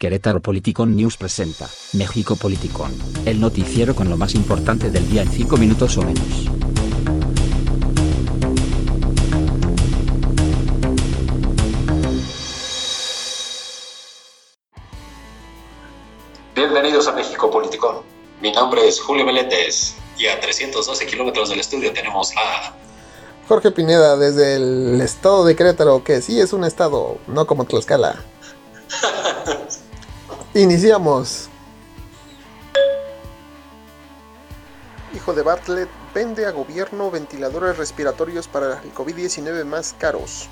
Querétaro Politicon News presenta México Politicon, el noticiero con lo más importante del día en 5 minutos o menos. Bienvenidos a México Politicon. Mi nombre es Julio Meléndez y a 312 kilómetros del estudio tenemos a Jorge Pineda desde el estado de Querétaro, que sí es un estado, no como Tlaxcala. Iniciamos. Hijo de Bartlett vende a gobierno ventiladores respiratorios para el COVID-19 más caros.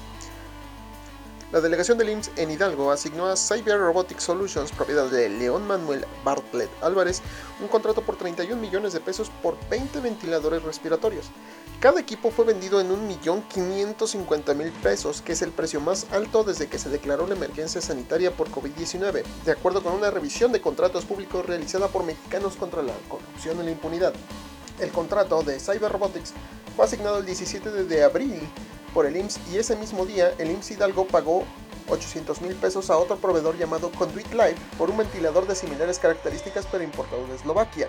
La delegación del IMSS en Hidalgo asignó a Cyber Robotic Solutions, propiedad de León Manuel Bartlett Álvarez, un contrato por 31 millones de pesos por 20 ventiladores respiratorios. Cada equipo fue vendido en 1.550.000 pesos, que es el precio más alto desde que se declaró la emergencia sanitaria por COVID-19, de acuerdo con una revisión de contratos públicos realizada por Mexicanos contra la Corrupción y la Impunidad. El contrato de Cyber Robotics fue asignado el 17 de abril por el IMSS y ese mismo día el IMSS Hidalgo pagó 800 mil pesos a otro proveedor llamado Conduit Live por un ventilador de similares características pero importado de Eslovaquia.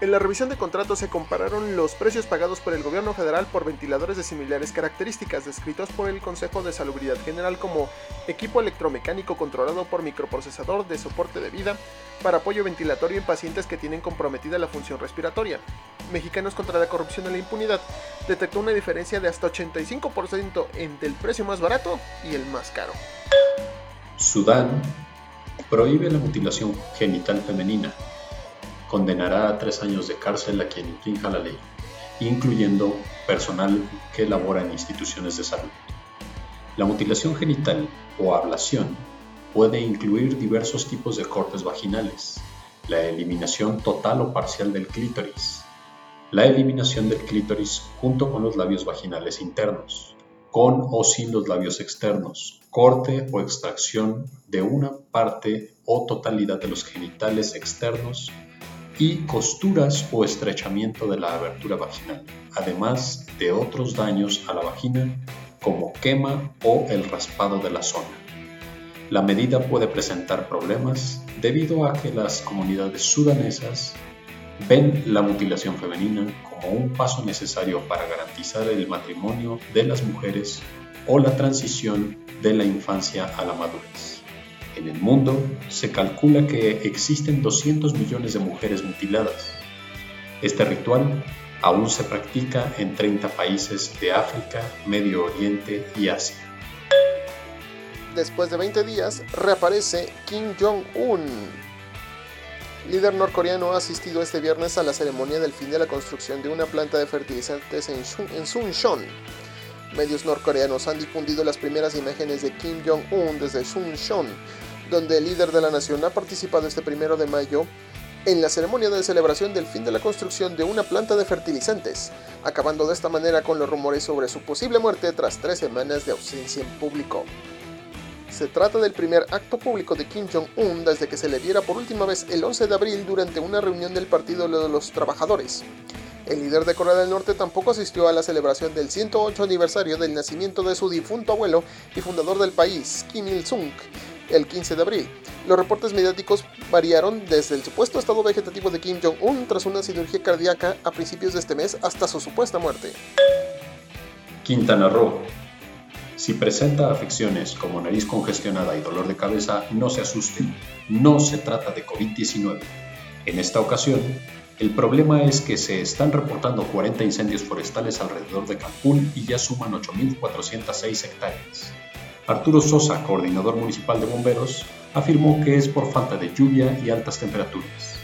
En la revisión de contratos se compararon los precios pagados por el gobierno federal por ventiladores de similares características descritos por el Consejo de Salubridad General como equipo electromecánico controlado por microprocesador de soporte de vida para apoyo ventilatorio en pacientes que tienen comprometida la función respiratoria. Mexicanos contra la corrupción y la impunidad detectó una diferencia de hasta 85% entre el precio más barato y el más caro. Sudán prohíbe la mutilación genital femenina condenará a tres años de cárcel a quien infrinja la ley, incluyendo personal que labora en instituciones de salud. La mutilación genital o ablación puede incluir diversos tipos de cortes vaginales, la eliminación total o parcial del clítoris, la eliminación del clítoris junto con los labios vaginales internos, con o sin los labios externos, corte o extracción de una parte o totalidad de los genitales externos y costuras o estrechamiento de la abertura vaginal, además de otros daños a la vagina como quema o el raspado de la zona. La medida puede presentar problemas debido a que las comunidades sudanesas ven la mutilación femenina como un paso necesario para garantizar el matrimonio de las mujeres o la transición de la infancia a la madurez. En el mundo se calcula que existen 200 millones de mujeres mutiladas. Este ritual aún se practica en 30 países de África, Medio Oriente y Asia. Después de 20 días, reaparece Kim Jong-un. Líder norcoreano ha asistido este viernes a la ceremonia del fin de la construcción de una planta de fertilizantes en, Suncheon. Medios norcoreanos han difundido las primeras imágenes de Kim Jong-un desde Suncheon, donde el líder de la nación ha participado este primero de mayo en la ceremonia de celebración del fin de la construcción de una planta de fertilizantes, acabando de esta manera con los rumores sobre su posible muerte tras tres semanas de ausencia en público. Se trata del primer acto público de Kim Jong-un desde que se le viera por última vez el 11 de abril durante una reunión del Partido de los Trabajadores. El líder de Corea del Norte tampoco asistió a la celebración del 108 aniversario del nacimiento de su difunto abuelo y fundador del país, Kim Il-sung, el 15 de abril. Los reportes mediáticos variaron desde el supuesto estado vegetativo de Kim Jong-un tras una cirugía cardíaca a principios de este mes hasta su supuesta muerte. Quintana Roo. Si presenta afecciones como nariz congestionada y dolor de cabeza, no se asusten. No se trata de COVID-19. En esta ocasión, el problema es que se están reportando 40 incendios forestales alrededor de Cancún y ya suman 8.406 hectáreas. Arturo Sosa, coordinador municipal de bomberos, afirmó que es por falta de lluvia y altas temperaturas.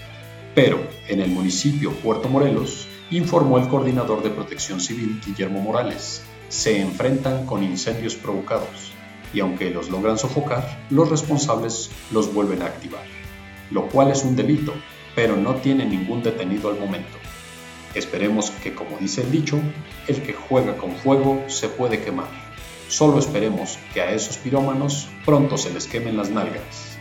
Pero en el municipio Puerto Morelos, informó el coordinador de protección civil Guillermo Morales, se enfrentan con incendios provocados y aunque los logran sofocar, los responsables los vuelven a activar, lo cual es un delito, pero no tiene ningún detenido al momento. Esperemos que, como dice el dicho, el que juega con fuego se puede quemar. Solo esperemos que a esos pirómanos pronto se les quemen las nalgas.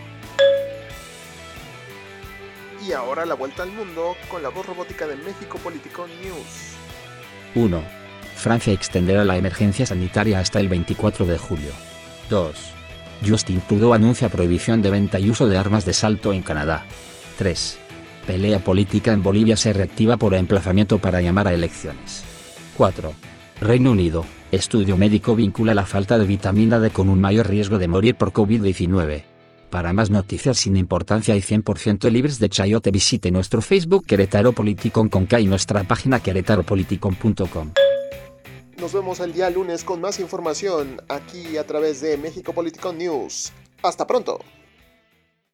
Y ahora la vuelta al mundo con la voz robótica de México Político News. 1. Francia extenderá la emergencia sanitaria hasta el 24 de julio. 2. Justin Trudeau anuncia prohibición de venta y uso de armas de salto en Canadá. 3. Pelea política en Bolivia se reactiva por emplazamiento para llamar a elecciones. 4. Reino Unido. Estudio médico vincula la falta de vitamina D con un mayor riesgo de morir por COVID-19. Para más noticias sin importancia y 100% libres de chayote visite nuestro Facebook Querétaro Politicon con y nuestra página querétaropoliticon.com. Nos vemos el día lunes con más información aquí a través de México Politicon News. Hasta pronto.